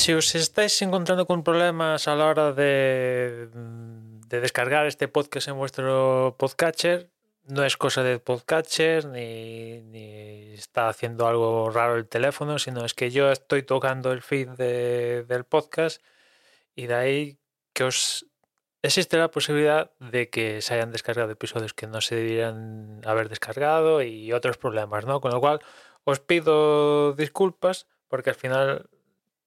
Si os estáis encontrando con problemas a la hora de, de descargar este podcast en vuestro podcatcher, no es cosa de podcatcher ni, ni está haciendo algo raro el teléfono, sino es que yo estoy tocando el feed de- del podcast y de ahí que os existe la posibilidad de que se hayan descargado episodios que no se debieran haber descargado y otros problemas, ¿no? Con lo cual os pido disculpas porque al final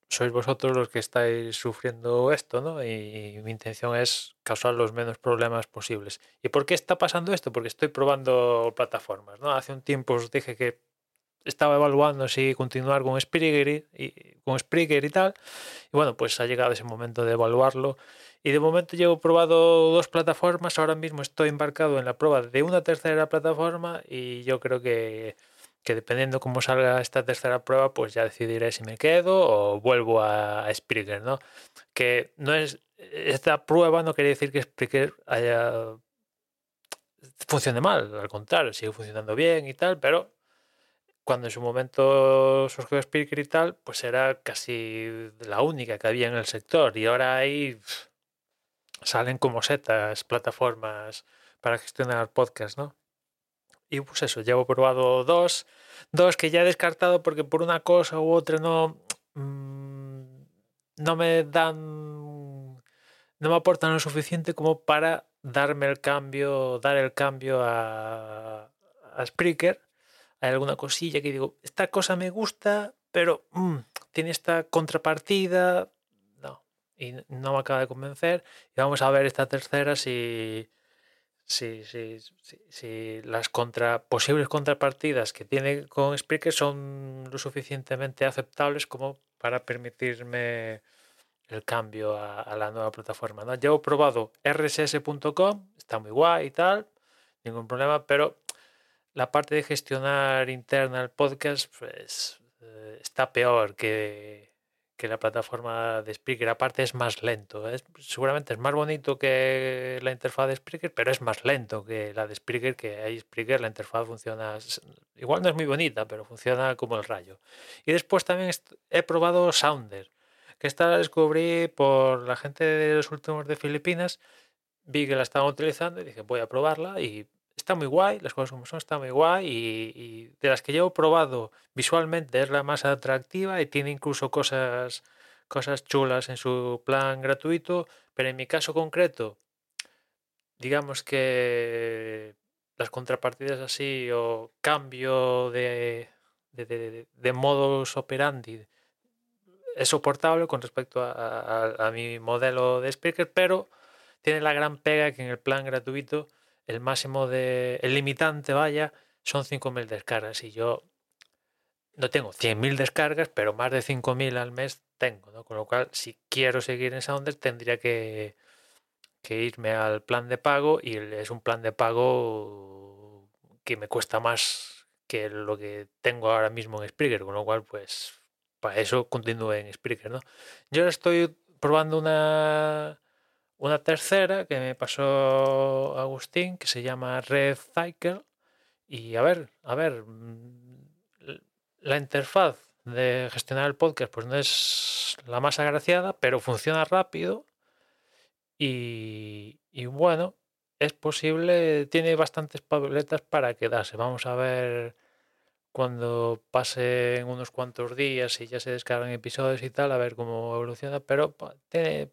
sois vosotros los que estáis sufriendo esto, ¿no? Y, mi intención es causar los menos problemas posibles. ¿Y por qué está pasando esto? Porque estoy probando plataformas, ¿no? Hace un tiempo os dije que estaba evaluando si continuar con Spreaker y, y- con Spreaker y tal. Y bueno, pues ha llegado ese momento de evaluarlo. Y de momento llevo probado dos plataformas. Ahora mismo estoy embarcado en la prueba de una tercera plataforma y yo creo que, que dependiendo cómo salga esta tercera prueba, pues ya decidiré si me quedo o vuelvo a, a Spreaker, ¿no? Que no es esta prueba no quiere decir que Spreaker haya funcione mal, al contrario, sigue funcionando bien y tal, pero cuando en su momento surgió Spreaker y tal, pues era casi la única que había en el sector y ahora salen como setas plataformas para gestionar podcast, ¿no? Y pues eso, llevo probado dos, dos que ya he descartado porque por una cosa u otra no, mm, no me dan, no me aportan lo suficiente como para darme el cambio, dar el cambio a, a Spreaker. Hay alguna cosilla que digo, esta cosa me gusta, pero mm, tiene esta contrapartida, no, y no me acaba de convencer. Y vamos a ver esta tercera si, si, si, si, las contra, posibles contrapartidas que tiene con Spreaker son lo suficientemente aceptables como para permitirme el cambio a, a la nueva plataforma. ¿no? Yo he probado rss.com, está muy guay y tal, ningún problema, pero la parte de gestionar interna el podcast pues, eh, está peor que, que la plataforma de Spreaker. Aparte es más lento. Es, seguramente es más bonito que la interfaz de Spreaker, pero es más lento que la de Spreaker, que ahí Spreaker la interfaz funciona... Igual no es muy bonita, pero funciona como el rayo. Y después también he probado Sounder, que esta la descubrí por la gente de los últimos de Filipinas. Vi que la estaban utilizando y dije, voy a probarla y está muy guay, las cosas como son, está muy guay y, de las que yo he probado visualmente es la más atractiva y tiene incluso cosas, cosas chulas en su plan gratuito, pero en mi caso concreto, digamos que las contrapartidas así o cambio de, de, de- modus operandi es soportable con respecto a mi modelo de speaker, pero tiene la gran pega que en el plan gratuito el máximo de. el limitante, vaya, son 5.000 descargas. Y yo no tengo 100.000 descargas, pero más de 5.000 al mes tengo, ¿no? Con lo cual, si quiero seguir en Sounder, tendría que, que irme al plan de pago y es un plan de pago que me cuesta más que lo que tengo ahora mismo en Spreaker, con lo cual, pues, para eso continúo en Spreaker, ¿no? Yo estoy probando una, una tercera que me pasó Agustín, que se llama Red Cycle. Y a ver, a ver, mm, la interfaz de gestionar el podcast pues no es la más agraciada, pero funciona rápido y, y bueno, es posible, tiene bastantes pabletas para quedarse. Vamos a ver cuando pasen unos cuantos días y ya se descargan episodios y tal, a ver cómo evoluciona, pero tiene,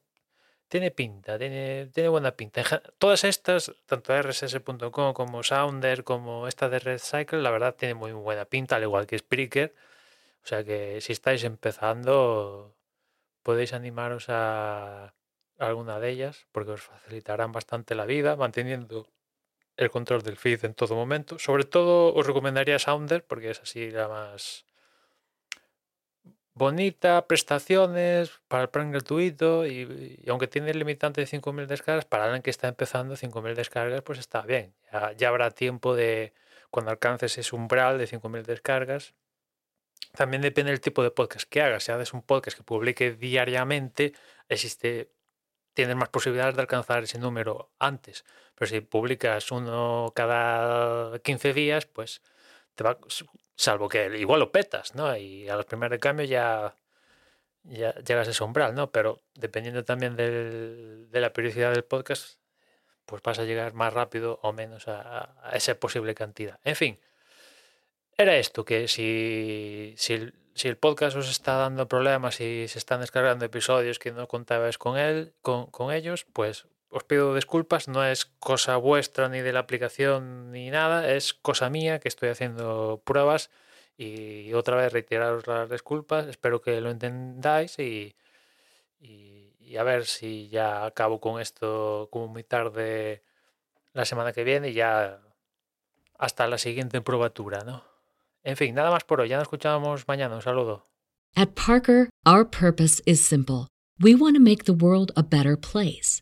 tiene pinta, tiene, tiene buena pinta. Todas estas, tanto rss.com como Sounder, como esta de Red Cycle, la verdad tiene muy buena pinta, al igual que Spreaker. O sea que si estáis empezando, podéis animaros a alguna de ellas, porque os facilitarán bastante la vida, manteniendo el control del feed en todo momento. Sobre todo os recomendaría Sounder porque es así la más bonita, prestaciones para el plan gratuito y, aunque tiene el limitante de 5.000 descargas, para alguien que está empezando 5.000 descargas, pues está bien. Ya, habrá tiempo de cuando alcances ese umbral de 5.000 descargas. También depende del tipo de podcast que hagas. Si haces un podcast que publique diariamente, existe tienes más posibilidades de alcanzar ese número antes. Pero si publicas uno cada 15 días, pues salvo que igual lo petas, ¿no? Y a los primeros de cambio ya, ya llegas a ese umbral, ¿no? Pero dependiendo también del, de la periodicidad del podcast, pues vas a llegar más rápido o menos a, a esa posible cantidad. En fin, era esto, que si, si si el podcast os está dando problemas y se están descargando episodios que no contabais con él, con, con, ellos, pues os pido disculpas, no es cosa vuestra ni de la aplicación ni nada, es cosa mía que estoy haciendo pruebas y otra vez reiteraros las disculpas, espero que lo entendáis y, y, a ver si ya acabo con esto como muy tarde la semana que viene y ya hasta la siguiente probatura, ¿no? En fin, nada más por hoy. Ya nos escuchamos mañana. Un saludo. At Parker, our purpose is simple. We want to make the world a better place